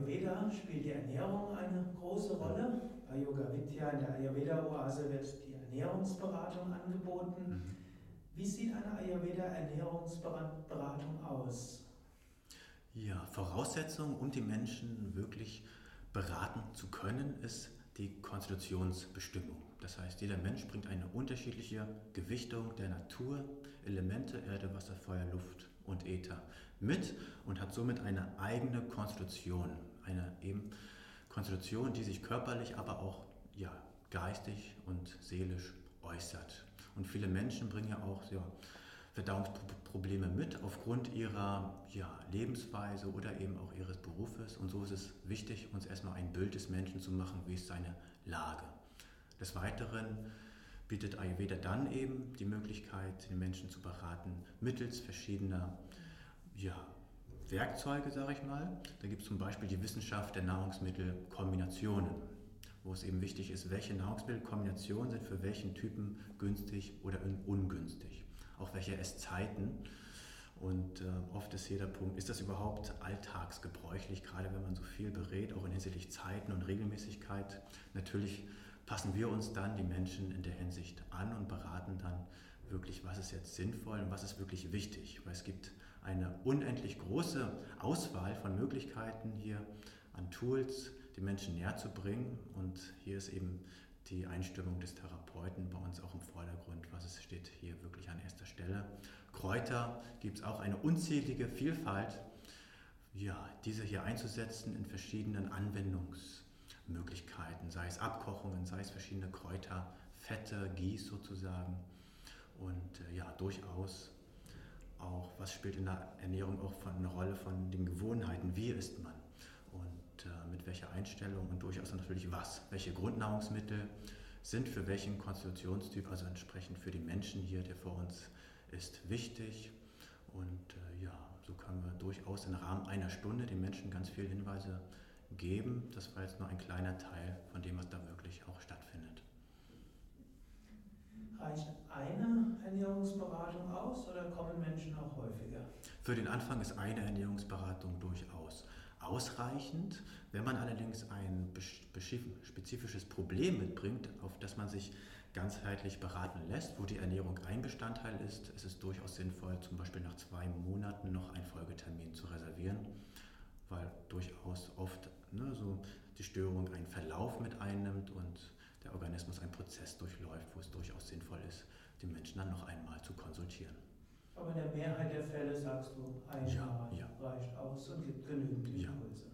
Ayurveda spielt die Ernährung eine große Rolle. Bei Yoga Vidya in der Ayurveda-Oase wird die Ernährungsberatung angeboten. Mhm. Wie sieht eine Ayurveda-Ernährungsberatung aus? Ja, Voraussetzung, um die Menschen wirklich beraten zu können, ist die Konstitutionsbestimmung. Das heißt, jeder Mensch bringt eine unterschiedliche Gewichtung der Natur, Elemente, Erde, Wasser, Feuer, Luft und Äther mit und hat somit eine eigene Konstitution. Eine eben Konstitution, die sich körperlich, aber auch ja, geistig und seelisch äußert. Und viele Menschen bringen ja auch ja, Verdauungsprobleme mit aufgrund ihrer ja, Lebensweise oder eben auch ihres Berufes. Und so ist es wichtig, uns erstmal ein Bild des Menschen zu machen, wie ist seine Lage. Des Weiteren bietet Ayurveda dann eben die Möglichkeit, den Menschen zu beraten mittels verschiedener ja, Werkzeuge, sage ich mal. Da gibt es zum Beispiel die Wissenschaft der Nahrungsmittelkombinationen, wo es eben wichtig ist, welche Nahrungsmittelkombinationen sind für welchen Typen günstig oder ungünstig auch welche Esszeiten. Und äh, oft ist jeder Punkt, ist das überhaupt alltagsgebräuchlich, gerade wenn man so viel berät, auch in hinsichtlich Zeiten und Regelmäßigkeit. Natürlich passen wir uns dann die Menschen in der Hinsicht an und beraten dann wirklich, was ist jetzt sinnvoll und was ist wirklich wichtig. Weil es gibt eine unendlich große Auswahl von Möglichkeiten hier an Tools, die Menschen näher zu bringen. Und hier ist eben die Einstimmung des Therapeuten bei uns auch im Vordergrund. Was es steht hier wirklich an erster Stelle. Kräuter gibt es auch eine unzählige Vielfalt. Ja, diese hier einzusetzen in verschiedenen Anwendungsmöglichkeiten, sei es Abkochungen, sei es verschiedene Kräuter, Fette, Gieß sozusagen. Und äh, ja, durchaus auch, was spielt in der Ernährung auch von, eine Rolle von den Gewohnheiten, wie isst man und äh, mit welcher Einstellung und durchaus natürlich was, welche Grundnahrungsmittel sind für welchen Konstitutionstyp, also entsprechend für die Menschen hier, der vor uns ist, wichtig. Und äh, ja, so können wir durchaus im Rahmen einer Stunde den Menschen ganz viele Hinweise geben. Das war jetzt nur ein kleiner Teil von dem, was da wirklich auch stattfindet. Reicht eine Ernährungsberatung aus oder kommen Menschen auch häufiger? Für den Anfang ist eine Ernährungsberatung durchaus ausreichend. Wenn man allerdings ein spezifisches Problem mitbringt, auf das man sich ganzheitlich beraten lässt, wo die Ernährung ein Bestandteil ist, ist es durchaus sinnvoll, zum Beispiel nach zwei Monaten noch einen Folgetermin zu reservieren weil durchaus oft ne, so die Störung einen Verlauf mit einnimmt und der Organismus einen Prozess durchläuft, wo es durchaus sinnvoll ist, die Menschen dann noch einmal zu konsultieren. Aber in der Mehrheit der Fälle sagst du, einmal ja, ja. reicht aus und gibt genügend Impulse.